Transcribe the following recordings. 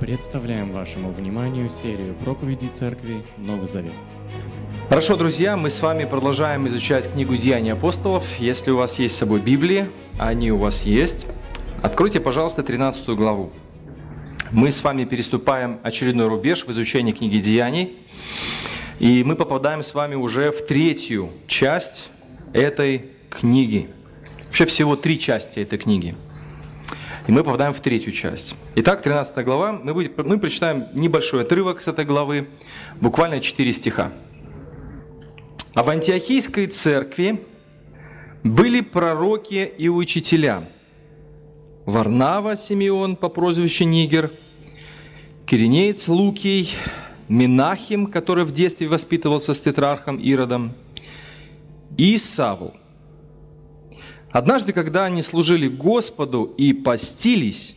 Представляем вашему вниманию серию проповедей Церкви Новый Завет. Хорошо, друзья, мы с вами продолжаем изучать книгу «Деяния апостолов». Если у вас есть с собой Библии, а они у вас есть, откройте, пожалуйста, 13 главу. Мы с вами переступаем очередной рубеж в изучении книги «Деяний», и мы попадаем с вами уже в третью часть этой книги. Вообще всего три части этой книги – и мы попадаем в третью часть. Итак, 13 глава. Мы, будем, мы прочитаем небольшой отрывок с этой главы, буквально 4 стиха. А в Антиохийской церкви были пророки и учителя. Варнава Симеон по прозвищу Нигер, Киринеец Лукий, Минахим, который в детстве воспитывался с тетрархом Иродом, и Савл – Однажды, когда они служили Господу и постились,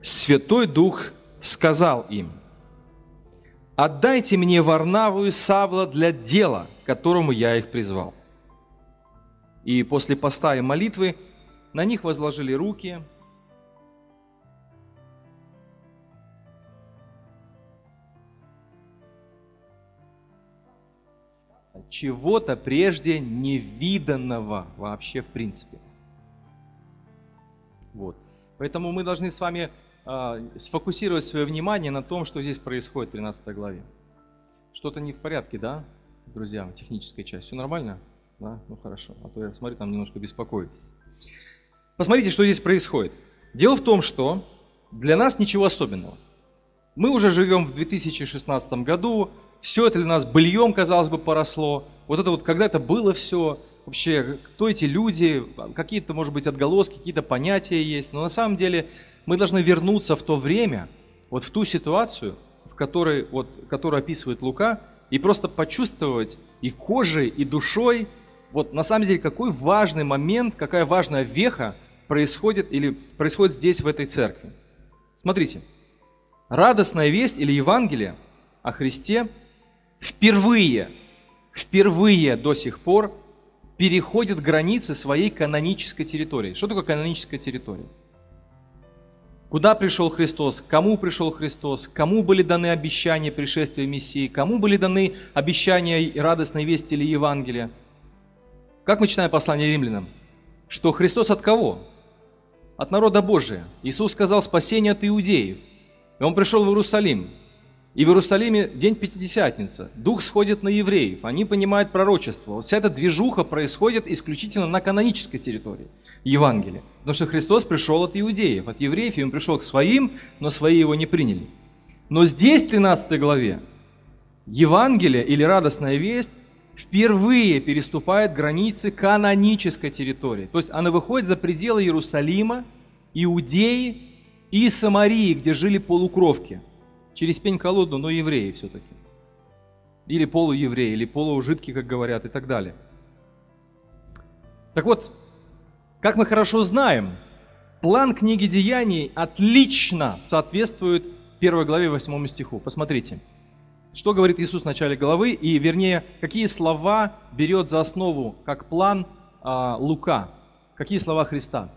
Святой Дух сказал им, «Отдайте мне Варнаву и Савла для дела, к которому я их призвал». И после поста и молитвы на них возложили руки, чего-то прежде невиданного вообще в принципе. Вот. Поэтому мы должны с вами э, сфокусировать свое внимание на том, что здесь происходит в 13 главе. Что-то не в порядке, да, друзья, техническая часть. Все нормально? Да? Ну хорошо. А то я смотрю, там немножко беспокоитесь. Посмотрите, что здесь происходит. Дело в том, что для нас ничего особенного. Мы уже живем в 2016 году, все это для нас быльем, казалось бы, поросло. Вот это вот когда это было все, вообще, кто эти люди, какие-то, может быть, отголоски, какие-то понятия есть. Но на самом деле мы должны вернуться в то время, вот в ту ситуацию, в которой, вот, которую описывает Лука, и просто почувствовать и кожей, и душой, вот на самом деле какой важный момент, какая важная веха происходит или происходит здесь, в этой церкви. Смотрите, радостная весть или Евангелие о Христе – впервые, впервые до сих пор переходит границы своей канонической территории. Что такое каноническая территория? Куда пришел Христос? Кому пришел Христос? Кому были даны обещания пришествия Мессии? Кому были даны обещания радостной вести или Евангелия? Как мы читаем послание римлянам? Что Христос от кого? От народа Божия. Иисус сказал спасение от иудеев. И Он пришел в Иерусалим. И в Иерусалиме день Пятидесятница. Дух сходит на евреев, они понимают пророчество. Вот вся эта движуха происходит исключительно на канонической территории Евангелия. Потому что Христос пришел от иудеев, от евреев, и Он пришел к своим, но свои его не приняли. Но здесь, в 13 главе, Евангелие или радостная весть впервые переступает границы канонической территории. То есть она выходит за пределы Иерусалима, Иудеи и Самарии, где жили полукровки – через пень-колоду, но евреи все-таки. Или полуевреи, или полужидки, как говорят, и так далее. Так вот, как мы хорошо знаем, план книги Деяний отлично соответствует первой главе 8 стиху. Посмотрите, что говорит Иисус в начале главы, и вернее, какие слова берет за основу, как план а, Лука, какие слова Христа.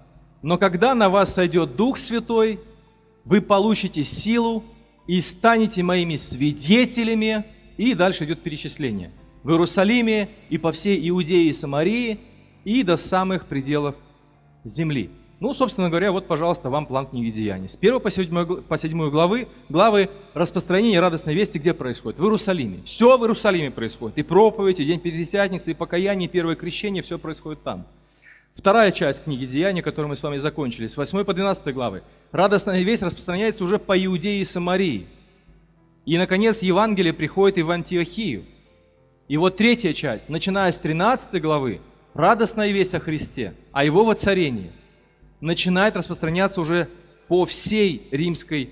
«Но когда на вас сойдет Дух Святой, вы получите силу, и станете моими свидетелями. И дальше идет перечисление. В Иерусалиме и по всей Иудее и Самарии и до самых пределов земли. Ну, собственно говоря, вот, пожалуйста, вам план книги Деяний. С 1 по 7, по 7 главы, главы распространения радостной вести где происходит? В Иерусалиме. Все в Иерусалиме происходит. И проповедь, и День Пятидесятницы, и покаяние, и первое крещение, все происходит там. Вторая часть книги Деяния, которую мы с вами закончили, с 8 по 12 главы. Радостная весть распространяется уже по Иудее и Самарии. И, наконец, Евангелие приходит и в Антиохию. И вот третья часть, начиная с 13 главы, радостная весть о Христе, о Его воцарении, начинает распространяться уже по всей Римской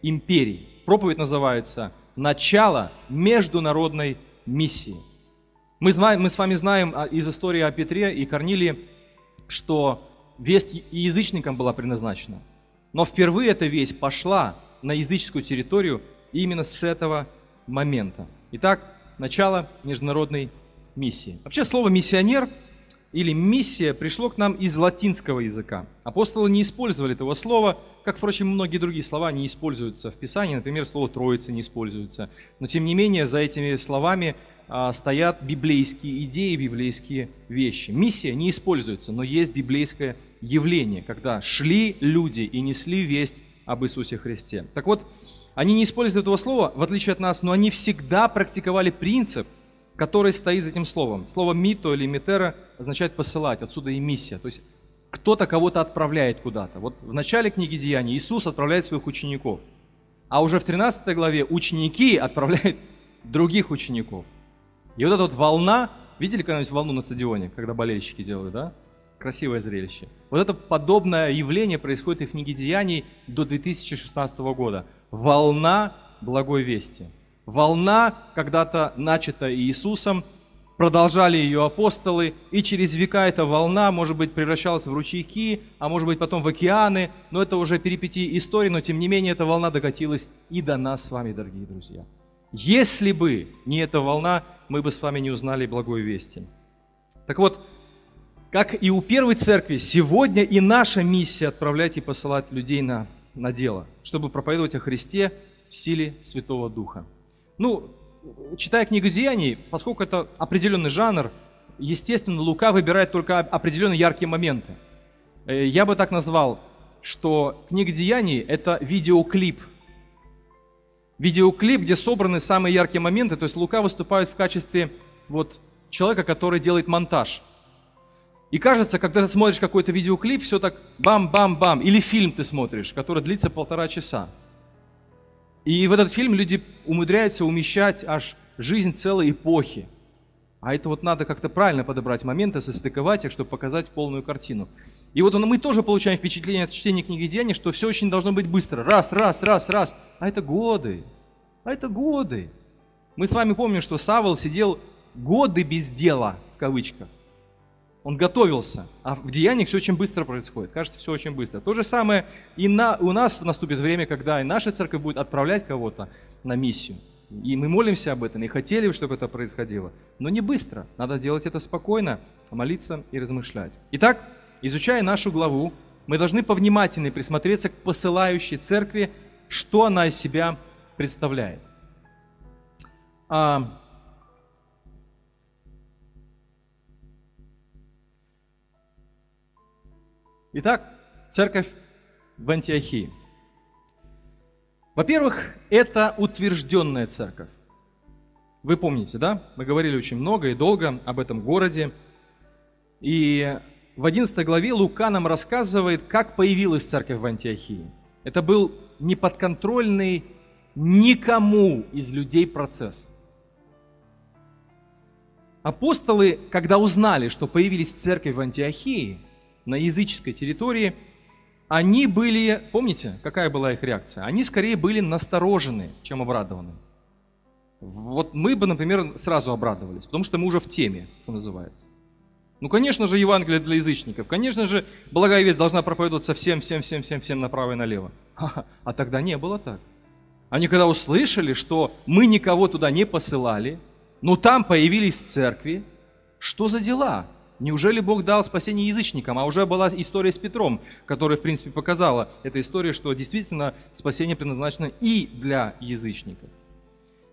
империи. Проповедь называется «Начало международной миссии». Мы, мы с вами знаем из истории о Петре и Корнилии, что весть язычникам была предназначена. Но впервые эта весть пошла на языческую территорию именно с этого момента. Итак, начало международной миссии. Вообще слово «миссионер» или миссия пришло к нам из латинского языка. Апостолы не использовали этого слова, как, впрочем, многие другие слова не используются в Писании. Например, слово «троица» не используется. Но, тем не менее, за этими словами стоят библейские идеи, библейские вещи. Миссия не используется, но есть библейское явление, когда шли люди и несли весть об Иисусе Христе. Так вот, они не используют этого слова, в отличие от нас, но они всегда практиковали принцип, который стоит за этим словом. Слово «мито» или «митера» означает «посылать», отсюда и миссия. То есть кто-то кого-то отправляет куда-то. Вот в начале книги Деяний Иисус отправляет своих учеников, а уже в 13 главе ученики отправляют других учеников. И вот эта вот волна, видели когда-нибудь волну на стадионе, когда болельщики делают, да? Красивое зрелище. Вот это подобное явление происходит и в книге Деяний до 2016 года. Волна благой вести. Волна, когда-то начата Иисусом, продолжали ее апостолы, и через века эта волна, может быть, превращалась в ручейки, а может быть, потом в океаны, но это уже перипетии истории, но тем не менее эта волна докатилась и до нас с вами, дорогие друзья. Если бы не эта волна, мы бы с вами не узнали благой вести. Так вот, как и у первой церкви, сегодня и наша миссия отправлять и посылать людей на, на дело, чтобы проповедовать о Христе в силе Святого Духа. Ну, читая книгу Деяний, поскольку это определенный жанр, естественно, Лука выбирает только определенные яркие моменты. Э, я бы так назвал, что книга Деяний – это видеоклип – видеоклип, где собраны самые яркие моменты. То есть Лука выступает в качестве вот человека, который делает монтаж. И кажется, когда ты смотришь какой-то видеоклип, все так бам-бам-бам. Или фильм ты смотришь, который длится полтора часа. И в этот фильм люди умудряются умещать аж жизнь целой эпохи. А это вот надо как-то правильно подобрать моменты, состыковать их, чтобы показать полную картину. И вот мы тоже получаем впечатление от чтения книги Деяний, что все очень должно быть быстро. Раз, раз, раз, раз. А это годы. А это годы. Мы с вами помним, что Савол сидел годы без дела, в кавычках. Он готовился, а в деяниях все очень быстро происходит. Кажется, все очень быстро. То же самое и на, у нас наступит время, когда и наша церковь будет отправлять кого-то на миссию. И мы молимся об этом, и хотели, чтобы это происходило. Но не быстро. Надо делать это спокойно, молиться и размышлять. Итак, изучая нашу главу, мы должны повнимательнее присмотреться к посылающей церкви, что она из себя представляет. А... Итак, церковь в Антиохии. Во-первых, это утвержденная церковь. Вы помните, да? Мы говорили очень много и долго об этом городе. И в 11 главе Лука нам рассказывает, как появилась церковь в Антиохии. Это был неподконтрольный никому из людей процесс. Апостолы, когда узнали, что появились церкви в Антиохии, на языческой территории, они были, помните, какая была их реакция? Они скорее были насторожены, чем обрадованы. Вот мы бы, например, сразу обрадовались, потому что мы уже в теме, что называется. Ну, конечно же, Евангелие для язычников. Конечно же, благая весть должна проповедоваться всем, всем, всем, всем, всем направо и налево. А тогда не было так. Они когда услышали, что мы никого туда не посылали, но там появились церкви, что за дела? Неужели Бог дал спасение язычникам? А уже была история с Петром, которая, в принципе, показала эта история, что действительно спасение предназначено и для язычников.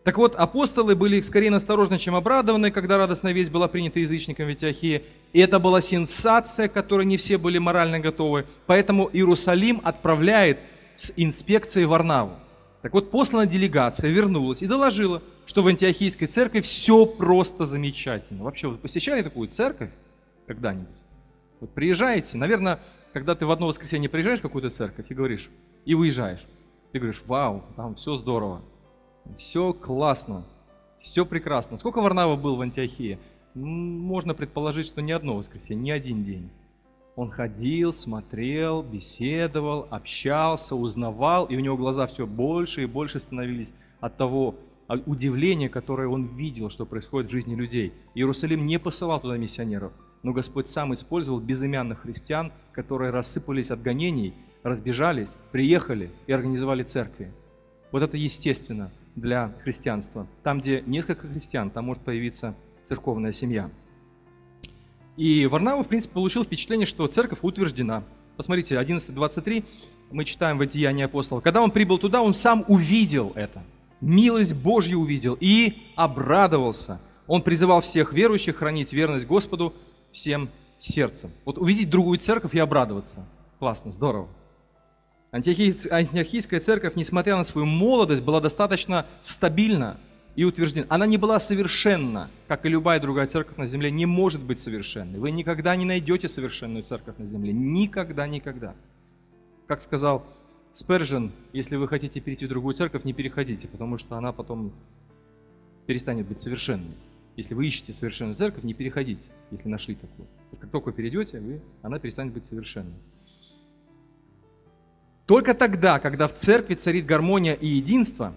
Так вот, апостолы были скорее насторожны, чем обрадованы, когда радостная весть была принята язычникам в Антиохии. И это была сенсация, к которой не все были морально готовы. Поэтому Иерусалим отправляет с инспекцией Варнаву. Так вот, послана делегация вернулась и доложила, что в Антиохийской церкви все просто замечательно. Вообще, вы посещали такую церковь когда-нибудь? Вот приезжаете, наверное, когда ты в одно воскресенье приезжаешь в какую-то церковь и говоришь, и уезжаешь, ты говоришь, вау, там все здорово, все классно, все прекрасно. Сколько Варнава был в Антиохии? Можно предположить, что не одно воскресенье, не один день. Он ходил, смотрел, беседовал, общался, узнавал, и у него глаза все больше и больше становились от того удивления, которое он видел, что происходит в жизни людей. Иерусалим не посылал туда миссионеров, но Господь сам использовал безымянных христиан, которые рассыпались от гонений, разбежались, приехали и организовали церкви. Вот это естественно для христианства. Там, где несколько христиан, там может появиться церковная семья. И Варнава, в принципе, получил впечатление, что церковь утверждена. Посмотрите, 11.23 мы читаем в Деянии апостолов. Когда он прибыл туда, он сам увидел это. Милость Божью увидел и обрадовался. Он призывал всех верующих хранить верность Господу всем сердцем. Вот увидеть другую церковь и обрадоваться. Классно, здорово. Антиохийская церковь, несмотря на свою молодость, была достаточно стабильна и утверждена. Она не была совершенна, как и любая другая церковь на земле, не может быть совершенной. Вы никогда не найдете совершенную церковь на земле. Никогда, никогда. Как сказал Спержен, если вы хотите перейти в другую церковь, не переходите, потому что она потом перестанет быть совершенной. Если вы ищете совершенную церковь, не переходите, если нашли такую. Как только перейдете, вы, она перестанет быть совершенной. Только тогда, когда в церкви царит гармония и единство,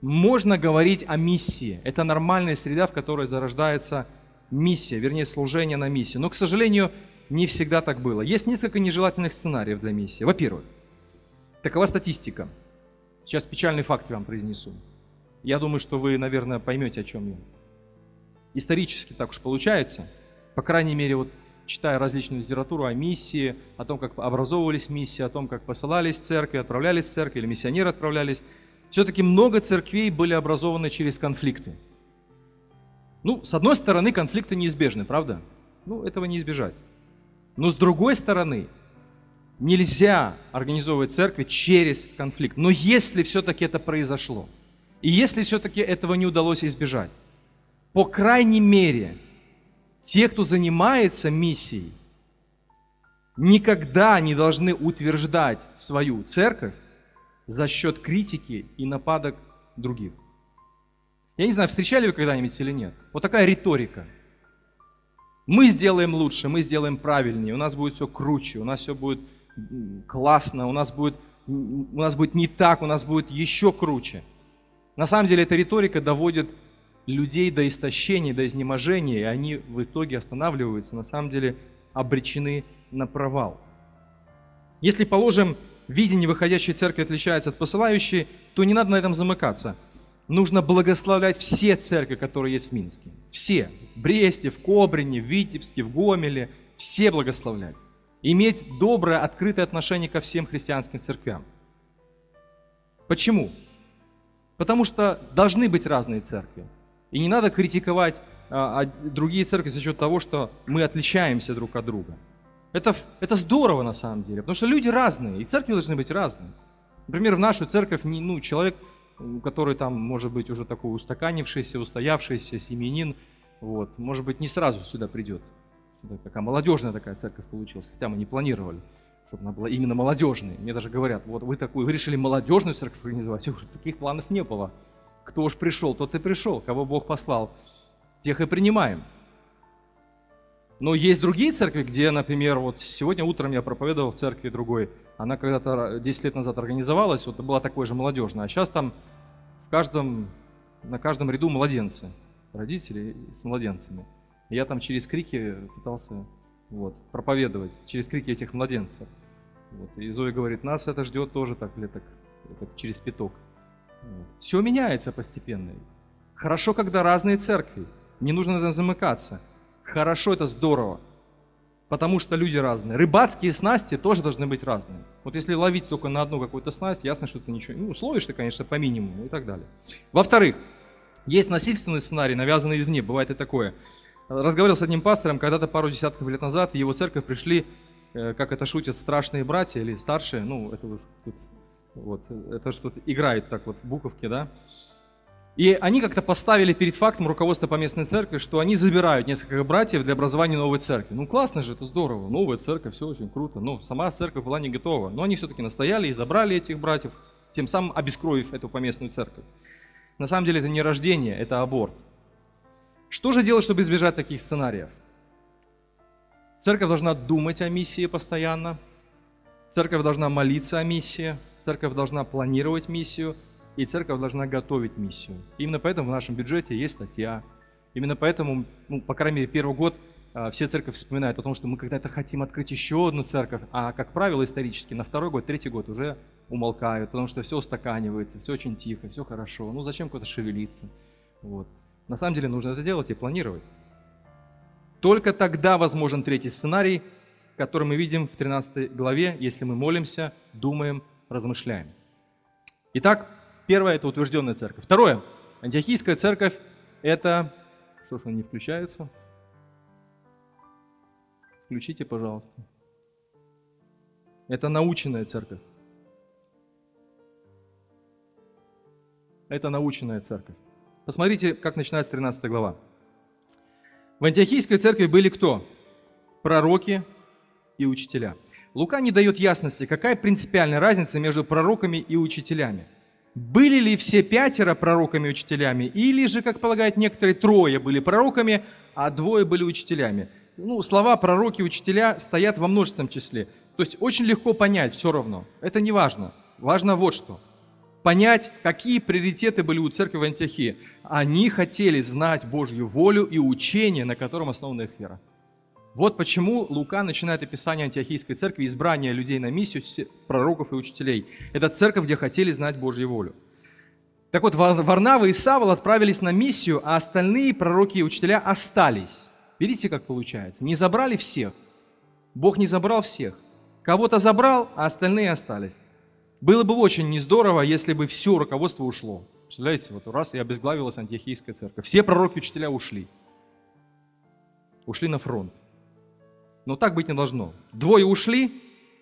можно говорить о миссии. Это нормальная среда, в которой зарождается миссия, вернее, служение на миссию. Но, к сожалению, не всегда так было. Есть несколько нежелательных сценариев для миссии. Во-первых, такова статистика. Сейчас печальный факт я вам произнесу. Я думаю, что вы, наверное, поймете, о чем я. Исторически так уж получается. По крайней мере, вот читая различную литературу о миссии, о том, как образовывались миссии, о том, как посылались церкви, отправлялись в церкви или миссионеры отправлялись, все-таки много церквей были образованы через конфликты. Ну, с одной стороны, конфликты неизбежны, правда? Ну, этого не избежать. Но с другой стороны, нельзя организовывать церкви через конфликт. Но если все-таки это произошло, и если все-таки этого не удалось избежать, по крайней мере, те, кто занимается миссией, никогда не должны утверждать свою церковь за счет критики и нападок других. Я не знаю, встречали вы когда-нибудь или нет. Вот такая риторика. Мы сделаем лучше, мы сделаем правильнее, у нас будет все круче, у нас все будет классно, у нас будет, у нас будет не так, у нас будет еще круче. На самом деле эта риторика доводит людей до истощения, до изнеможения, и они в итоге останавливаются, на самом деле обречены на провал. Если, положим, видение выходящей церкви отличается от посылающей, то не надо на этом замыкаться. Нужно благословлять все церкви, которые есть в Минске. Все. В Бресте, в Кобрине, в Витебске, в Гомеле. Все благословлять. Иметь доброе, открытое отношение ко всем христианским церквям. Почему? Потому что должны быть разные церкви. И не надо критиковать а, а, другие церкви за счет того, что мы отличаемся друг от друга. Это, это здорово на самом деле, потому что люди разные, и церкви должны быть разные. Например, в нашу церковь ну, человек, который там, может быть, уже такой устаканившийся, устоявшийся семьянин, вот, может быть, не сразу сюда придет. Сюда такая молодежная такая церковь получилась, хотя мы не планировали, чтобы она была именно молодежной. Мне даже говорят, вот вы такую, вы решили молодежную церковь организовать. Таких планов не было. Кто уж пришел, тот и пришел. Кого Бог послал, тех и принимаем. Но есть другие церкви, где, например, вот сегодня утром я проповедовал в церкви другой. Она когда-то 10 лет назад организовалась, вот была такой же молодежная. А сейчас там в каждом, на каждом ряду младенцы, родители с младенцами. Я там через крики пытался вот, проповедовать, через крики этих младенцев. Вот. И Зоя говорит, нас это ждет тоже так лет так, так через пяток. Все меняется постепенно. Хорошо, когда разные церкви. Не нужно на этом замыкаться. Хорошо, это здорово. Потому что люди разные. Рыбацкие снасти тоже должны быть разные. Вот если ловить только на одну какую-то снасть, ясно, что ты ничего... Ну, словишь ты, конечно, по минимуму и так далее. Во-вторых, есть насильственный сценарий, навязанный извне. Бывает и такое. Разговаривал с одним пастором, когда-то пару десятков лет назад в его церковь пришли, э, как это шутят, страшные братья или старшие. Ну, это вы тут вот, это что-то играет так вот, буковки, да. И они как-то поставили перед фактом руководство по местной церкви, что они забирают несколько братьев для образования новой церкви. Ну классно же, это здорово, новая церковь, все очень круто. Но сама церковь была не готова. Но они все-таки настояли и забрали этих братьев, тем самым обескровив эту поместную церковь. На самом деле это не рождение, это аборт. Что же делать, чтобы избежать таких сценариев? Церковь должна думать о миссии постоянно. Церковь должна молиться о миссии. Церковь должна планировать миссию, и церковь должна готовить миссию. Именно поэтому в нашем бюджете есть статья. Именно поэтому, ну, по крайней мере, первый год а, все церковь вспоминают о том, что мы когда-то хотим открыть еще одну церковь, а, как правило, исторически на второй год, третий год уже умолкают, потому что все устаканивается, все очень тихо, все хорошо. Ну зачем куда-то шевелиться? Вот. На самом деле нужно это делать и планировать. Только тогда возможен третий сценарий, который мы видим в 13 главе, если мы молимся, думаем, размышляем. Итак, первое – это утвержденная церковь. Второе – антиохийская церковь – это… Что ж он не включается? Включите, пожалуйста. Это наученная церковь. Это наученная церковь. Посмотрите, как начинается 13 глава. В антиохийской церкви были кто? Пророки и учителя. Лука не дает ясности, какая принципиальная разница между пророками и учителями. Были ли все пятеро пророками и учителями, или же, как полагают некоторые, трое были пророками, а двое были учителями. Ну, слова пророки и учителя стоят во множественном числе. То есть очень легко понять все равно. Это не важно. Важно вот что. Понять, какие приоритеты были у церкви в Антиохии. Они хотели знать Божью волю и учение, на котором основана их вера. Вот почему Лука начинает описание антиохийской церкви, избрание людей на миссию, пророков и учителей. Это церковь, где хотели знать Божью волю. Так вот, Варнава и Савол отправились на миссию, а остальные пророки и учителя остались. Видите, как получается? Не забрали всех. Бог не забрал всех. Кого-то забрал, а остальные остались. Было бы очень не здорово, если бы все руководство ушло. Представляете, вот раз и обезглавилась антиохийская церковь. Все пророки и учителя ушли. Ушли на фронт. Но так быть не должно. Двое ушли,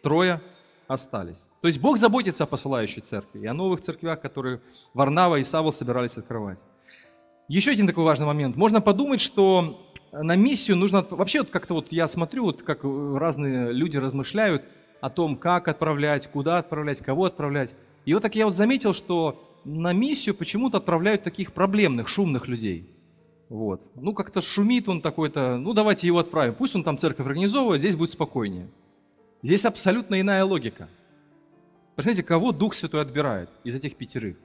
трое остались. То есть Бог заботится о посылающей церкви и о новых церквях, которые Варнава и Савол собирались открывать. Еще один такой важный момент. Можно подумать, что на миссию нужно... Вообще вот как-то вот я смотрю, вот как разные люди размышляют о том, как отправлять, куда отправлять, кого отправлять. И вот так я вот заметил, что на миссию почему-то отправляют таких проблемных, шумных людей – вот. Ну, как-то шумит он такой-то, ну, давайте его отправим. Пусть он там церковь организовывает, здесь будет спокойнее. Здесь абсолютно иная логика. Посмотрите, кого Дух Святой отбирает из этих пятерых?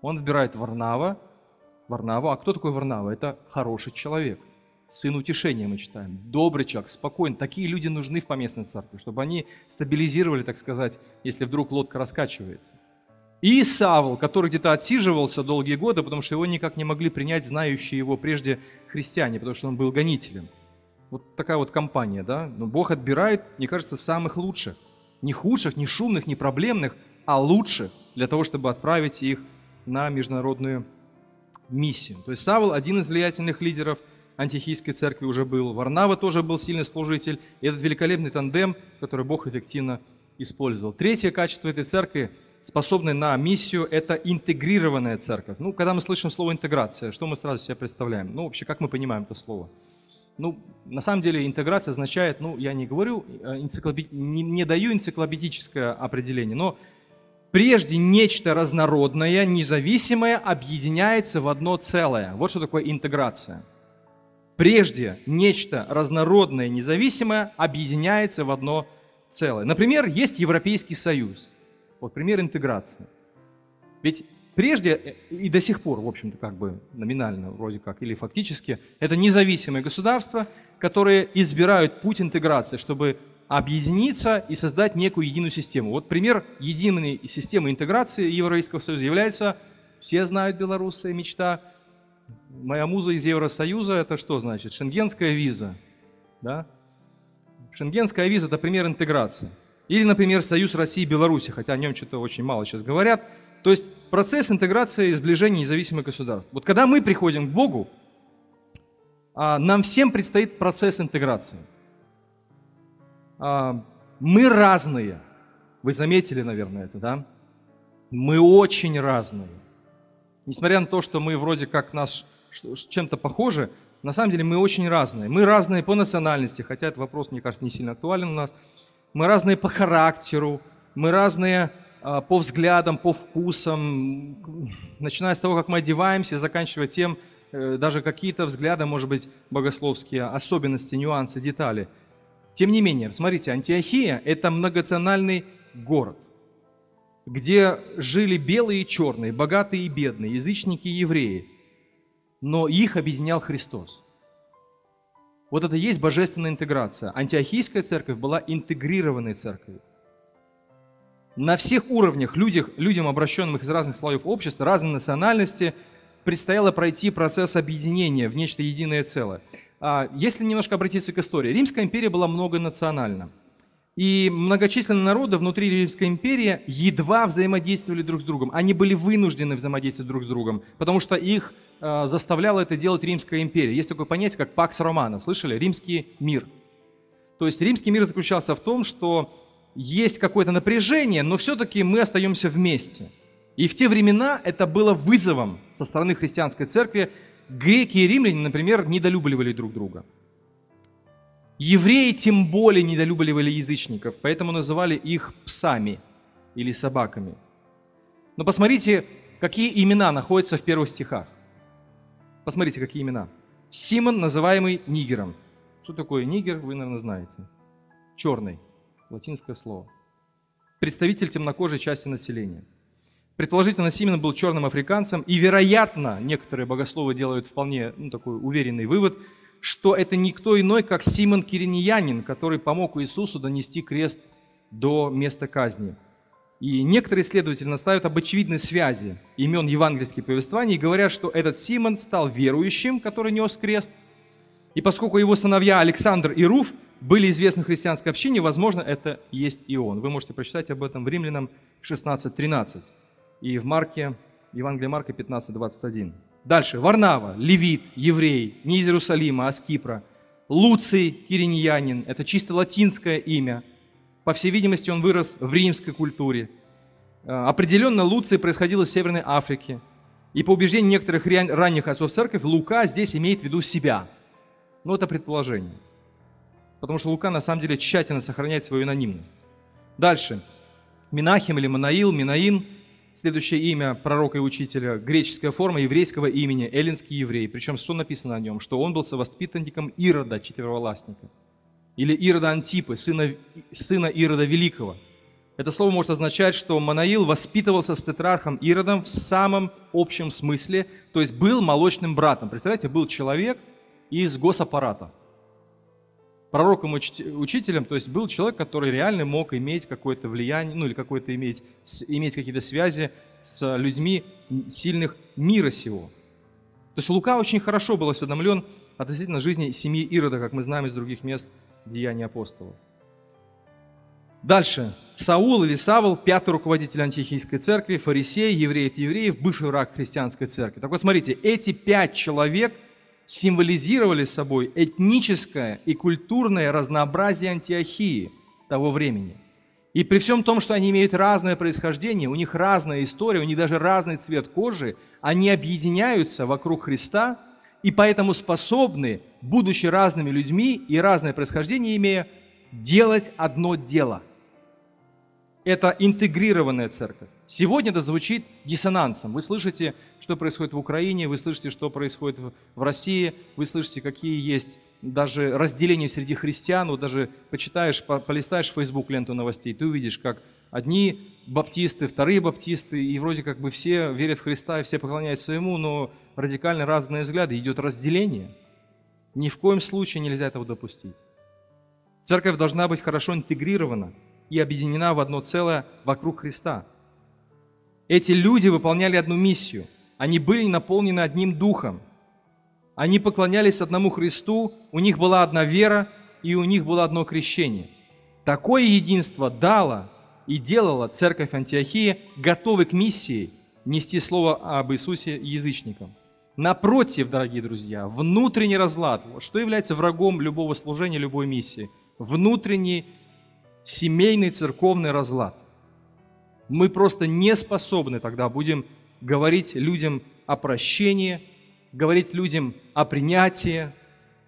Он отбирает Варнава, Варнаву. А кто такой Варнава? Это хороший человек. Сын утешения мы читаем. Добрый человек, спокойный. Такие люди нужны в поместной церкви, чтобы они стабилизировали, так сказать, если вдруг лодка раскачивается. И Савл, который где-то отсиживался долгие годы, потому что его никак не могли принять знающие его прежде христиане, потому что он был гонителем. Вот такая вот компания, да? Но Бог отбирает, мне кажется, самых лучших. Не худших, не шумных, не проблемных, а лучших для того, чтобы отправить их на международную миссию. То есть Савл один из влиятельных лидеров антихийской церкви уже был. Варнава тоже был сильный служитель. И этот великолепный тандем, который Бог эффективно использовал. Третье качество этой церкви – способны на миссию, это интегрированная церковь. Ну, когда мы слышим слово интеграция, что мы сразу себе представляем? Ну, вообще, как мы понимаем это слово? Ну, на самом деле интеграция означает, ну, я не говорю, э, энциклопед... не, не даю энциклопедическое определение, но прежде нечто разнородное, независимое объединяется в одно целое. Вот что такое интеграция. Прежде нечто разнородное, независимое объединяется в одно целое. Например, есть Европейский Союз. Вот пример интеграции. Ведь прежде э, и до сих пор, в общем-то, как бы номинально, вроде как, или фактически, это независимые государства, которые избирают путь интеграции, чтобы объединиться и создать некую единую систему. Вот пример единой системы интеграции Евразийского Союза является, все знают белорусы, мечта, моя муза из Евросоюза, это что значит? Шенгенская виза. Да? Шенгенская виза – это пример интеграции. Или, например, Союз России и Беларуси, хотя о нем что-то очень мало сейчас говорят. То есть процесс интеграции и сближения независимых государств. Вот когда мы приходим к Богу, а, нам всем предстоит процесс интеграции. А, мы разные. Вы заметили, наверное, это, да? Мы очень разные. Несмотря на то, что мы вроде как нас чем-то похожи, на самом деле мы очень разные. Мы разные по национальности, хотя этот вопрос, мне кажется, не сильно актуален у нас – мы разные по характеру, мы разные а, по взглядам, по вкусам, начиная с того, как мы одеваемся, заканчивая тем, э, даже какие-то взгляды, может быть, богословские, особенности, нюансы, детали. Тем не менее, смотрите, Антиохия – это многонациональный город, где жили белые и черные, богатые и бедные, язычники и евреи, но их объединял Христос. Вот это и есть божественная интеграция. Антиохийская церковь была интегрированной церковью. На всех уровнях людях, людям, обращенным из разных слоев общества, разной национальности, предстояло пройти процесс объединения в нечто единое целое. а, если немножко обратиться к истории, Римская империя была многонациональна. И многочисленные народы внутри Римской империи едва взаимодействовали друг с другом. Они были вынуждены взаимодействовать друг с другом, потому что их э, заставляла это делать Римская империя. Есть такое понятие, как Пакс Романа. Слышали? Римский мир. То есть римский мир заключался в том, что есть какое-то напряжение, но все-таки мы остаемся вместе. И в те времена это было вызовом со стороны христианской церкви. Греки и римляне, например, недолюбливали друг друга. Евреи тем более недолюбливали язычников, поэтому называли их псами или собаками. Но посмотрите, какие имена находятся в первых стихах. Посмотрите, какие имена. Симон, называемый нигером. Что такое нигер, вы, наверное, знаете. Черный, латинское слово. Представитель темнокожей части населения. Предположительно, Симон был черным африканцем, и, вероятно, некоторые богословы делают вполне ну, такой уверенный вывод – что это никто иной, как Симон Кириньянин, который помог Иисусу донести крест до места казни. И некоторые исследователи настаивают об очевидной связи имен евангельских повествований и говорят, что этот Симон стал верующим, который нес крест. И поскольку его сыновья Александр и Руф были известны христианской общине, возможно, это есть и он. Вы можете прочитать об этом в Римлянам 16.13 и в Марке, Евангелие Марка 15.21. Дальше. Варнава, левит, еврей, не из Иерусалима, а с Кипра. Луций, кириньянин, это чисто латинское имя. По всей видимости, он вырос в римской культуре. Э, определенно, Луций происходил из Северной Африки. И по убеждению некоторых ранних отцов церкви, Лука здесь имеет в виду себя. Но это предположение. Потому что Лука на самом деле тщательно сохраняет свою анонимность. Дальше. Минахим или Манаил, Минаин – Следующее имя пророка и учителя, греческая форма еврейского имени, эллинский еврей. Причем что написано о нем? Что он был совоспитанником Ирода, четверовластника. Или Ирода Антипы, сына, сына Ирода Великого. Это слово может означать, что Манаил воспитывался с тетрархом Иродом в самом общем смысле, то есть был молочным братом. Представляете, был человек из госаппарата – пророком учителем, то есть был человек, который реально мог иметь какое-то влияние, ну или какое-то иметь, иметь какие-то связи с людьми сильных мира сего. То есть Лука очень хорошо был осведомлен относительно жизни семьи Ирода, как мы знаем из других мест Деяний апостолов. Дальше. Саул или Савл, пятый руководитель антиохийской церкви, фарисей, еврей от евреев, бывший враг христианской церкви. Так вот, смотрите, эти пять человек – символизировали собой этническое и культурное разнообразие Антиохии того времени. И при всем том, что они имеют разное происхождение, у них разная история, у них даже разный цвет кожи, они объединяются вокруг Христа и поэтому способны, будучи разными людьми и разное происхождение имея, делать одно дело – это интегрированная церковь. Сегодня это звучит диссонансом. Вы слышите, что происходит в Украине, вы слышите, что происходит в России, вы слышите, какие есть даже разделения среди христиан. Вот даже почитаешь, полистаешь Facebook ленту новостей, ты увидишь, как одни баптисты, вторые баптисты, и вроде как бы все верят в Христа и все поклоняются Ему, но радикально разные взгляды, идет разделение. Ни в коем случае нельзя этого допустить. Церковь должна быть хорошо интегрирована – и объединена в одно целое вокруг Христа. Эти люди выполняли одну миссию. Они были наполнены одним духом. Они поклонялись одному Христу, у них была одна вера и у них было одно крещение. Такое единство дало и делало церковь Антиохии готовой к миссии нести слово об Иисусе язычникам. Напротив, дорогие друзья, внутренний разлад, что является врагом любого служения, любой миссии? Внутренний семейный церковный разлад. Мы просто не способны тогда будем говорить людям о прощении, говорить людям о принятии,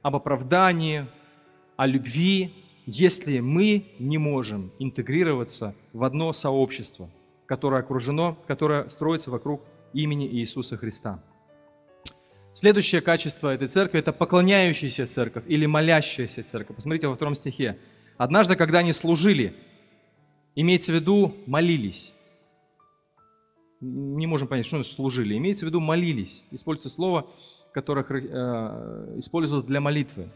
об оправдании, о любви, если мы не можем интегрироваться в одно сообщество, которое окружено, которое строится вокруг имени Иисуса Христа. Следующее качество этой церкви – это поклоняющаяся церковь или молящаяся церковь. Посмотрите во втором стихе. Однажды, когда они служили, имеется в виду молились. Не можем понять, что значит служили. Имеется в виду молились. Используется слово, которое э, используют для молитвы.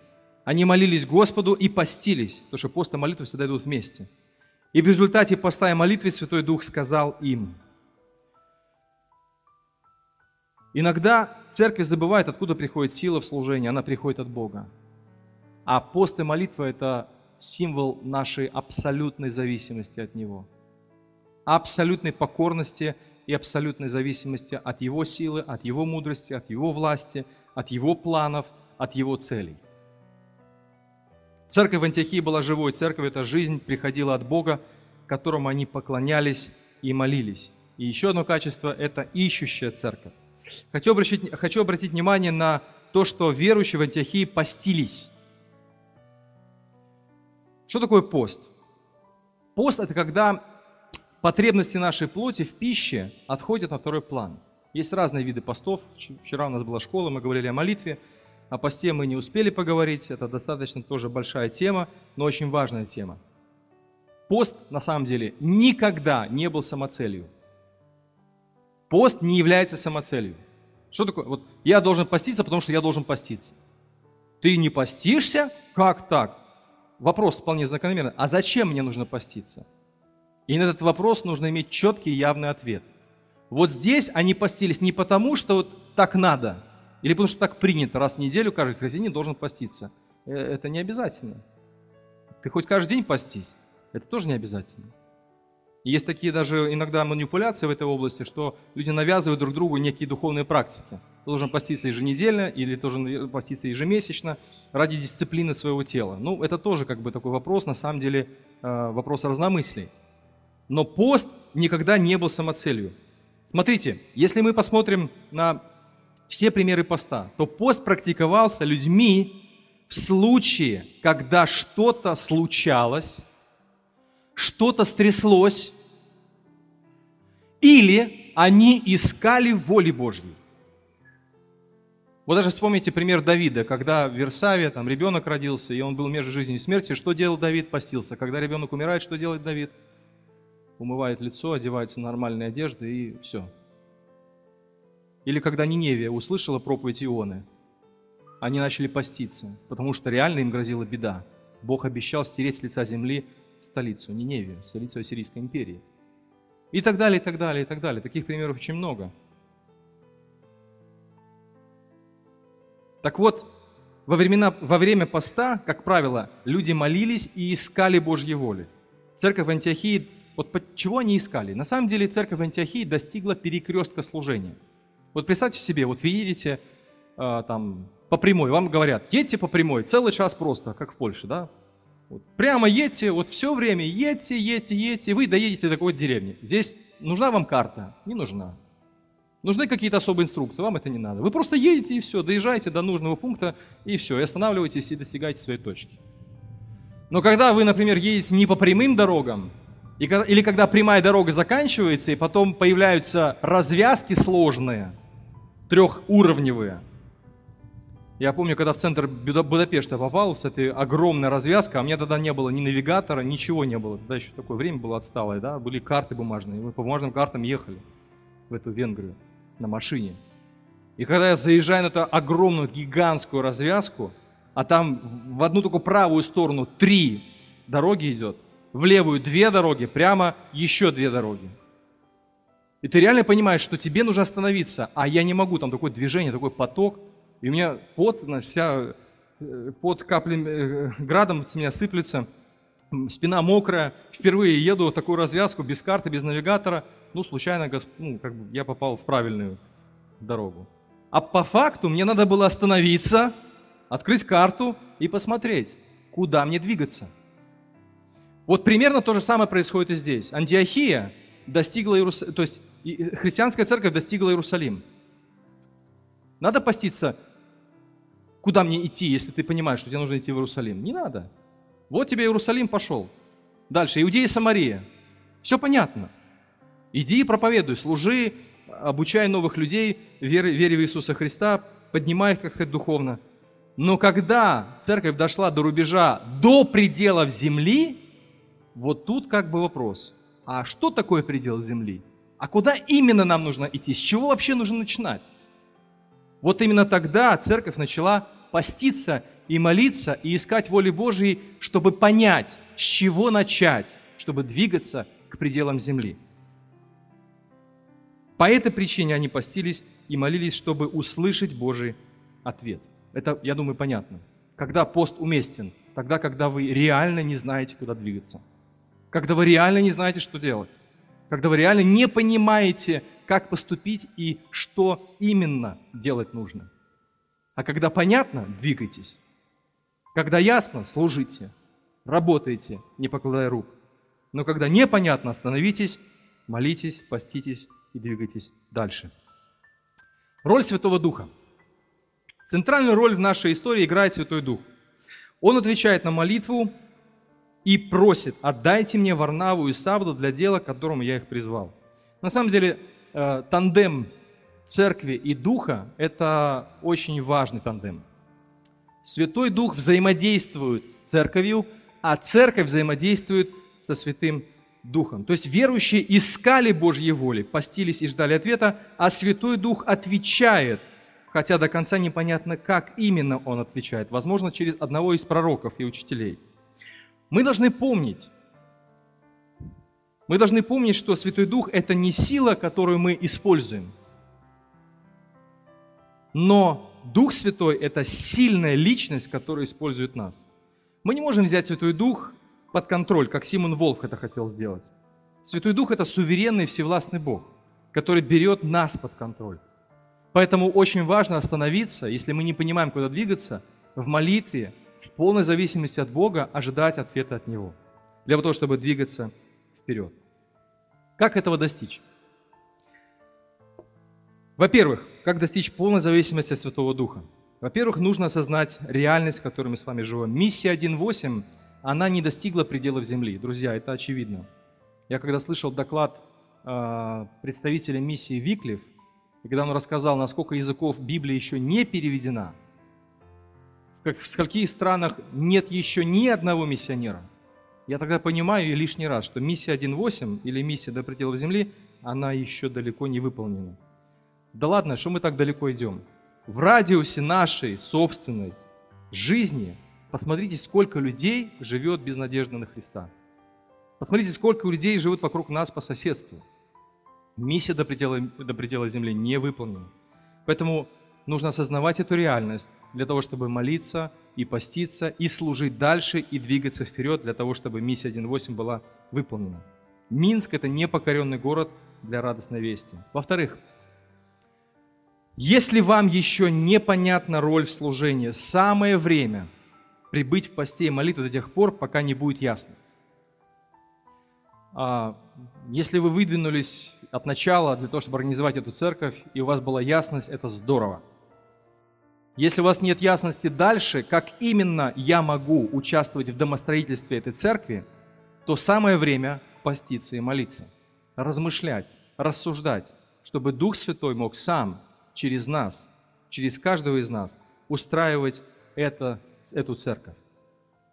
Они молились Господу и постились, потому что пост и молитва всегда идут вместе. И в результате поста и молитвы Святой Дух сказал им. Иногда церковь забывает, откуда приходит сила в служении. Она приходит от Бога. А пост и молитва – это символ нашей абсолютной зависимости от Него. Абсолютной покорности и абсолютной зависимости от Его силы, от Его мудрости, от Его власти, от Его планов, от Его целей. Церковь в Антиохии была живой. Церковь – это жизнь приходила от Бога, которому они поклонялись и молились. И еще одно качество – это ищущая церковь. Хочу обратить, хочу обратить внимание на то, что верующие в Антиохии постились. Что такое пост? Пост – это когда потребности нашей плоти в пище отходят на второй план. Есть разные виды постов. Вчера у нас была школа, мы говорили о молитве. О посте мы не успели поговорить. Это достаточно тоже большая тема, но очень важная тема. Пост, на самом деле, никогда не был самоцелью. Пост не является самоцелью. Что такое? Вот я должен поститься, потому что я должен поститься. Ты не постишься? Как так? Вопрос вполне закономерный. А зачем мне нужно поститься? И на этот вопрос нужно иметь четкий явный ответ. Вот здесь они постились не потому, что вот так надо, или потому что так принято, раз в неделю каждый христианин должен поститься. Э, это не обязательно. Ты хоть каждый день постись, это тоже не обязательно. есть такие даже иногда манипуляции в этой области, что люди навязывают друг другу некие духовные практики. Ты должен поститься еженедельно или должен поститься ежемесячно ради дисциплины своего тела. Ну, это тоже как бы такой вопрос, на самом деле э, вопрос разномыслий. Но пост никогда не был самоцелью. Смотрите, если мы посмотрим на все примеры поста, то пост практиковался людьми в случае, когда что-то случалось, что-то стряслось, или они искали воли Божьей. Вот даже вспомните пример Давида, когда в Версаве там ребенок родился, и он был между жизнью и смертью. Что делал Давид? Постился. Когда ребенок умирает, что делает Давид? Умывает лицо, одевается в нормальные одежды и все. Или когда Ниневия услышала проповедь Ионы, они начали поститься, потому что реально им грозила беда. Бог обещал стереть с лица земли столицу Ниневию, столицу Ассирийской империи. И так далее, и так далее, и так далее. Таких примеров очень много. Так вот, во, времена, во время поста, как правило, люди молились и искали Божьей воли. Церковь Антиохии, вот чего они искали? На самом деле церковь Антиохии достигла перекрестка служения. Вот представьте себе, вот вы едете э, там по прямой, вам говорят, едьте по прямой, целый час просто, как в Польше, да? Вот, прямо едьте, вот все время едьте, едьте, едьте, вы доедете до какой-то деревни. Здесь нужна вам карта? Не нужна. Нужны какие-то особые инструкции, вам это не надо. Вы просто едете и все, доезжаете до нужного пункта и все, и останавливаетесь и достигаете своей точки. Но когда вы, например, едете не по прямым дорогам, или когда прямая дорога заканчивается, и потом появляются развязки сложные, трехуровневые. Я помню, когда в центр Будапешта попал, с этой огромной развязкой, а у меня тогда не было ни навигатора, ничего не было. Тогда еще такое время было отсталое, да, были карты бумажные. Мы по бумажным картам ехали в эту Венгрию на машине. И когда я заезжаю на эту огромную, гигантскую развязку, а там в одну только правую сторону три дороги идет, в левую две дороги, прямо еще две дороги. И ты реально понимаешь, что тебе нужно остановиться, а я не могу, там такое движение, такой поток, и у меня пот, значит, вся э, под каплем, э, градом с меня сыплется, спина мокрая, впервые еду такую развязку без карты, без навигатора, ну, случайно, ну, как бы я попал в правильную дорогу. А по факту мне надо было остановиться, открыть карту и посмотреть, куда мне двигаться. Вот примерно то же самое происходит и здесь. Антиохия достигла Иерусалим, то есть христианская церковь достигла Иерусалим. Надо поститься, куда мне идти, если ты понимаешь, что тебе нужно идти в Иерусалим? Не надо. Вот тебе Иерусалим пошел. Дальше, Иудея и Самария. Все понятно. Иди и проповедуй, служи, обучай новых людей вере, вере в Иисуса Христа, поднимай их, как сказать, духовно. Но когда церковь дошла до рубежа, до пределов земли, вот тут как бы вопрос. А что такое предел земли? А куда именно нам нужно идти? С чего вообще нужно начинать? Вот именно тогда церковь начала поститься и молиться, и искать воли Божьей, чтобы понять, с чего начать, чтобы двигаться к пределам земли. По этой причине они постились и молились, чтобы услышать Божий ответ. Это, я думаю, понятно. Когда пост уместен? Тогда, когда вы реально не знаете, куда двигаться. Когда вы реально не знаете, что делать. Когда вы реально не понимаете, как поступить и что именно делать нужно. А когда понятно, двигайтесь. Когда ясно, служите. Работайте, не покладая рук. Но когда непонятно, остановитесь, молитесь, поститесь и двигайтесь дальше. Роль Святого Духа. Центральную роль в нашей истории играет Святой Дух. Он отвечает на молитву и просит, отдайте мне Варнаву и Савду для дела, к которому я их призвал. На самом деле, э, тандем церкви и духа – это очень важный тандем. Святой Дух взаимодействует с церковью, а церковь взаимодействует со Святым Духом. То есть верующие искали Божьей воли, постились и ждали ответа, а Святой Дух отвечает, хотя до конца непонятно, как именно Он отвечает. Возможно, через одного из пророков и учителей. Мы должны помнить, мы должны помнить, что Святой Дух – это не сила, которую мы используем. Но Дух Святой – это сильная личность, которая использует нас. Мы не можем взять Святой Дух под контроль, как Симон Волк это хотел сделать. Святой Дух – это суверенный всевластный Бог, который берет нас под контроль. Поэтому очень важно остановиться, если мы не понимаем, куда двигаться, в молитве, в полной зависимости от Бога, ожидать ответа от Него, для того, чтобы двигаться вперед. Как этого достичь? Во-первых, как достичь полной зависимости от Святого Духа? Во-первых, нужно осознать реальность, в которой мы с вами живем. Миссия 1.8 она не достигла пределов Земли. Друзья, это очевидно. Я когда слышал доклад э, представителя миссии Виклев, когда он рассказал, насколько языков Библии еще не переведена, как, в скольких странах нет еще ни одного миссионера, я тогда понимаю и лишний раз, что миссия 1.8 или миссия до пределов Земли, она еще далеко не выполнена. Да ладно, что мы так далеко идем? В радиусе нашей собственной жизни – Посмотрите, сколько людей живет без надежды на Христа. Посмотрите, сколько людей живут вокруг нас по соседству. Миссия до предела, до предела земли не выполнена. Поэтому нужно осознавать эту реальность для того, чтобы молиться и поститься, и служить дальше, и двигаться вперед для того, чтобы миссия 1.8 была выполнена. Минск – это непокоренный город для радостной вести. Во-вторых, если вам еще непонятна роль в служении, самое время – прибыть в посте и молитве до тех пор, пока не будет ясность. А, если вы выдвинулись от начала для того, чтобы организовать эту церковь, и у вас была ясность, это здорово. Если у вас нет ясности дальше, как именно я могу участвовать в домостроительстве этой церкви, то самое время поститься и молиться, размышлять, рассуждать, чтобы Дух Святой мог сам через нас, через каждого из нас устраивать это эту церковь.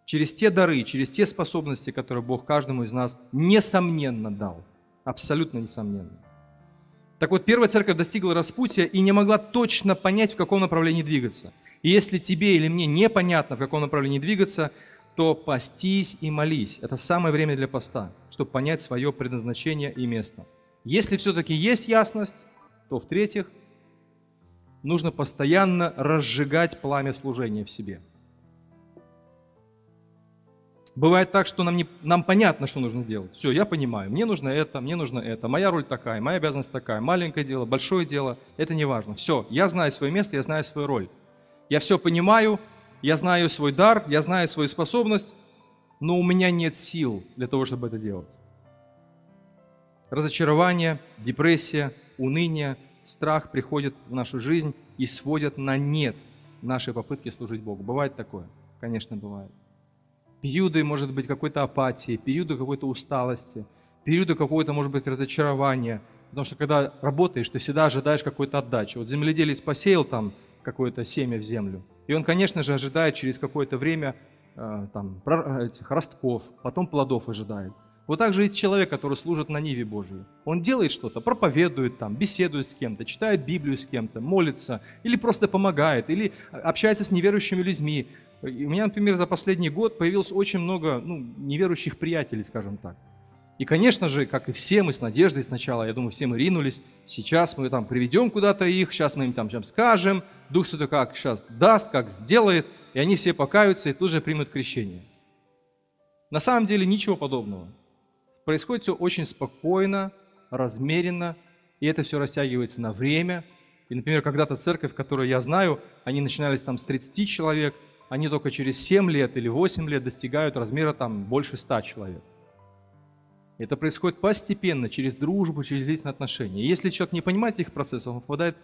Через те дары, через те способности, которые Бог каждому из нас несомненно дал. Абсолютно несомненно. Так вот, первая церковь достигла распутия и не могла точно понять, в каком направлении двигаться. И если тебе или мне непонятно, в каком направлении двигаться, то постись и молись. Это самое время для поста, чтобы понять свое предназначение и место. Если все-таки есть ясность, то в-третьих, нужно постоянно разжигать пламя служения в себе – Бывает так, что нам, не, нам понятно, что нужно делать. Все, я понимаю, мне нужно это, мне нужно это, моя роль такая, моя обязанность такая, маленькое дело, большое дело, это не важно. Все, я знаю свое место, я знаю свою роль. Я все понимаю, я знаю свой дар, я знаю свою способность, но у меня нет сил для того, чтобы это делать. Разочарование, депрессия, уныние, страх приходят в нашу жизнь и сводят на нет наши попытки служить Богу. Бывает такое? Конечно, бывает периоды, может быть, какой-то апатии, периоды какой-то усталости, периоды какого-то, может быть, разочарования. Потому что когда работаешь, ты всегда ожидаешь какой-то отдачи. Вот земледелец посеял там какое-то семя в землю, и он, конечно же, ожидает через какое-то время э, там, этих ростков, потом плодов ожидает. Вот так же и человек, который служит на Ниве Божьей. Он делает что-то, проповедует там, беседует с кем-то, читает Библию с кем-то, молится, или просто помогает, или общается с неверующими людьми. И у меня, например, за последний год появилось очень много ну, неверующих приятелей, скажем так. И, конечно же, как и все, мы с надеждой сначала, я думаю, все мы ринулись. Сейчас мы там приведем куда-то их, сейчас мы им там, там скажем, Дух Святой как сейчас даст, как сделает. и они все покаются и тут же примут крещение. На самом деле ничего подобного. Происходит все очень спокойно, размеренно, и это все растягивается на время. И, например, когда-то церковь, которую я знаю, они начинались там с 30 человек, они только через 7 лет или 8 лет достигают размера там больше 100 человек. Это происходит постепенно, через дружбу, через длительные отношения. И если человек не понимает этих процессов, он впадает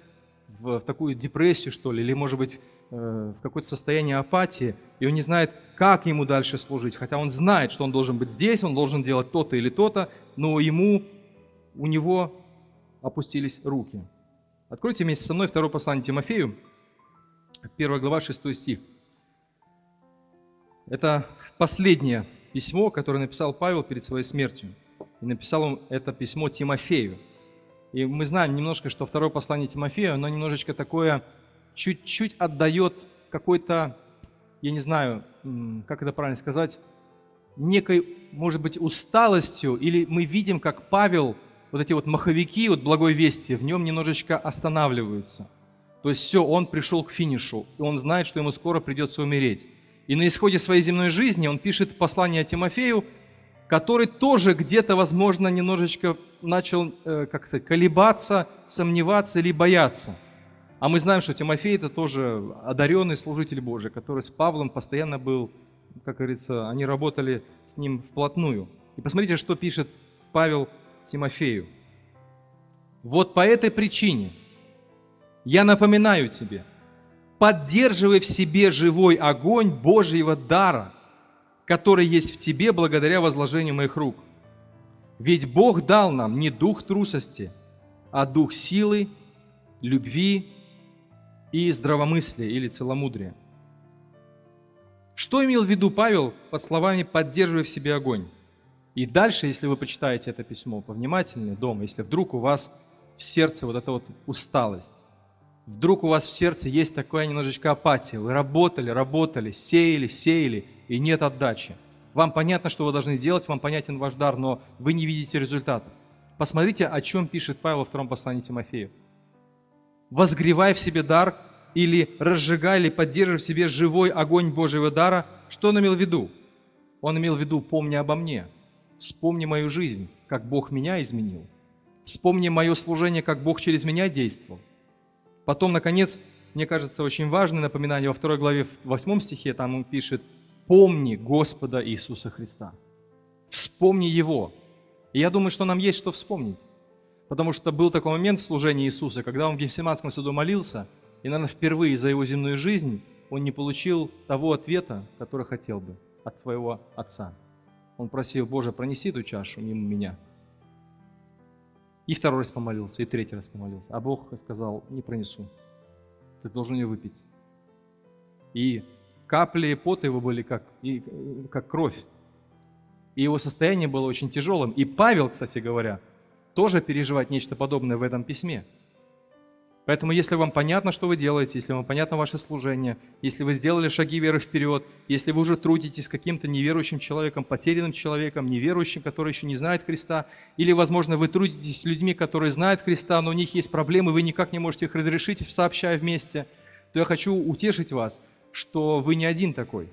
в, в такую депрессию, что ли, или, может быть, э, в какое-то состояние апатии, и он не знает, как ему дальше служить. Хотя он знает, что он должен быть здесь, он должен делать то-то или то-то, но ему, у него опустились руки. Откройте вместе со мной второе послание Тимофею, 1 глава, 6 стих. Это последнее письмо, которое написал Павел перед своей смертью. И написал он это письмо Тимофею. И мы знаем немножко, что второе послание Тимофею, оно немножечко такое, чуть-чуть отдает какой-то, я не знаю, как это правильно сказать, некой, может быть, усталостью, или мы видим, как Павел, вот эти вот маховики, вот благой вести, в нем немножечко останавливаются. То есть все, он пришел к финишу, и он знает, что ему скоро придется умереть. И на исходе своей земной жизни он пишет послание Тимофею, который тоже где-то, возможно, немножечко начал, э, как сказать, колебаться, сомневаться или бояться. А мы знаем, что Тимофей это тоже одаренный служитель Божий, который с Павлом постоянно был, как говорится, они работали с ним вплотную. И посмотрите, что пишет Павел Тимофею. Вот по этой причине я напоминаю тебе – поддерживай в себе живой огонь Божьего дара, который есть в тебе благодаря возложению моих рук. Ведь Бог дал нам не дух трусости, а дух силы, любви и здравомыслия или целомудрия. Что имел в виду Павел под словами «поддерживай в себе огонь»? И дальше, если вы почитаете это письмо повнимательнее дома, если вдруг у вас в сердце вот эта вот усталость, Вдруг у вас в сердце есть такая немножечко апатия. Вы работали, работали, сеяли, сеяли, и нет отдачи. Вам понятно, что вы должны делать, вам понятен ваш дар, но вы не видите результатов. Посмотрите, о чем пишет Павел во втором послании Тимофею. «Возгревай в себе дар или разжигай или поддерживай в себе живой огонь Божьего дара». Что он имел в виду? Он имел в виду «помни обо мне». Вспомни мою жизнь, как Бог меня изменил. Вспомни мое служение, как Бог через меня действовал. Потом, наконец, мне кажется, очень важное напоминание во второй главе, в восьмом стихе, там он пишет «Помни Господа Иисуса Христа». Вспомни Его. И я думаю, что нам есть что вспомнить. Потому что был такой момент в служении Иисуса, когда он в Гефсиманском саду молился, и, наверное, впервые за его земную жизнь он не получил того ответа, который хотел бы от своего отца. Он просил, Боже, пронеси эту чашу мимо меня – и второй раз помолился, и третий раз помолился. А Бог сказал, не пронесу. Ты должен ее выпить. И капли пота его были как, и, как кровь. И его состояние было очень тяжелым. И Павел, кстати говоря, тоже переживает нечто подобное в этом письме – Поэтому, если вам понятно, что вы делаете, если вам понятно ваше служение, если вы сделали шаги веры вперед, если вы уже трудитесь с каким-то неверующим человеком, потерянным человеком, неверующим, который еще не знает Христа, или, возможно, вы трудитесь с людьми, которые знают Христа, но у них есть проблемы, вы никак не можете их разрешить, сообщая вместе, то я хочу утешить вас, что вы не один такой.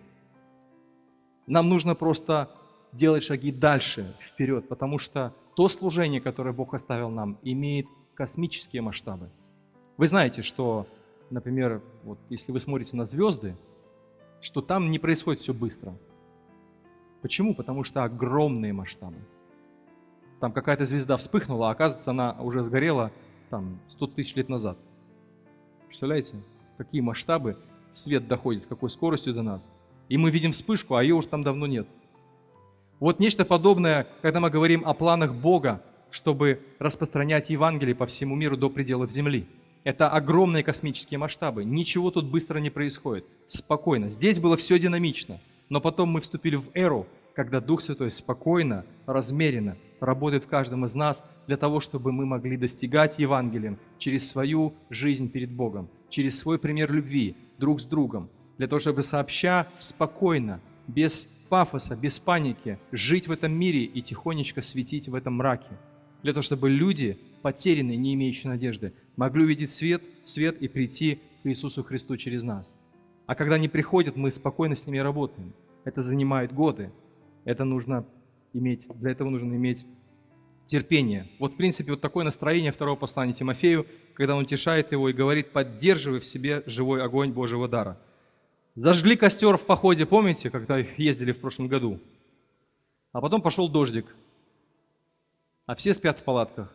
Нам нужно просто делать шаги дальше, вперед, потому что то служение, которое Бог оставил нам, имеет космические масштабы. Вы знаете, что, например, вот если вы смотрите на звезды, что там не происходит все быстро. Почему? Потому что огромные масштабы. Там какая-то звезда вспыхнула, а оказывается, она уже сгорела там 100 тысяч лет назад. Представляете, какие масштабы свет доходит, с какой скоростью до нас. И мы видим вспышку, а ее уже там давно нет. Вот нечто подобное, когда мы говорим о планах Бога, чтобы распространять Евангелие по всему миру до пределов земли – это огромные космические масштабы. Ничего тут быстро не происходит. Спокойно. Здесь было все динамично. Но потом мы вступили в эру, когда Дух Святой спокойно, размеренно работает в каждом из нас для того, чтобы мы могли достигать Евангелием через свою жизнь перед Богом, через свой пример любви друг с другом, для того, чтобы сообща спокойно, без пафоса, без паники, жить в этом мире и тихонечко светить в этом мраке, для того, чтобы люди, потерянные, не имеющие надежды, могли увидеть свет, свет и прийти к Иисусу Христу через нас. А когда они приходят, мы спокойно с ними работаем. Это занимает годы. Это нужно иметь, для этого нужно иметь терпение. Вот, в принципе, вот такое настроение второго послания Тимофею, когда он утешает его и говорит, поддерживай в себе живой огонь Божьего дара. Зажгли костер в походе, помните, когда ездили в прошлом году? А потом пошел дождик, а все спят в палатках.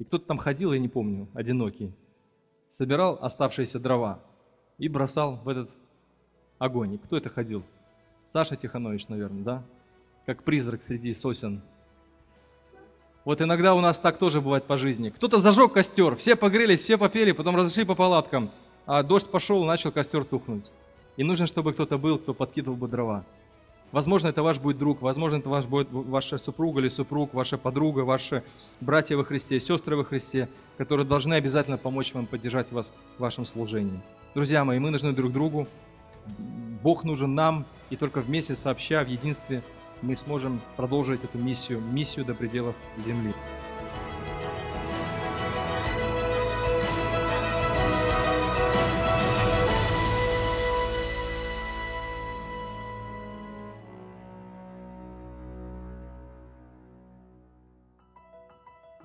И кто-то там ходил, я не помню, одинокий, собирал оставшиеся дрова и бросал в этот огонь. И кто это ходил? Саша Тиханович, наверное, да? Как призрак среди сосен. Вот иногда у нас так тоже бывает по жизни. Кто-то зажег костер, все погрелись, все попели, потом разошли по палаткам, а дождь пошел, начал костер тухнуть. И нужно, чтобы кто-то был, кто подкидывал бы дрова. Возможно, это ваш будет друг, возможно, это ваш будет ваша супруга или супруг, ваша подруга, ваши братья во Христе, сестры во Христе, которые должны обязательно помочь вам поддержать вас в вашем служении. Друзья мои, мы нужны друг другу, Бог нужен нам, и только вместе сообща в единстве мы сможем продолжить эту миссию, миссию до пределов земли.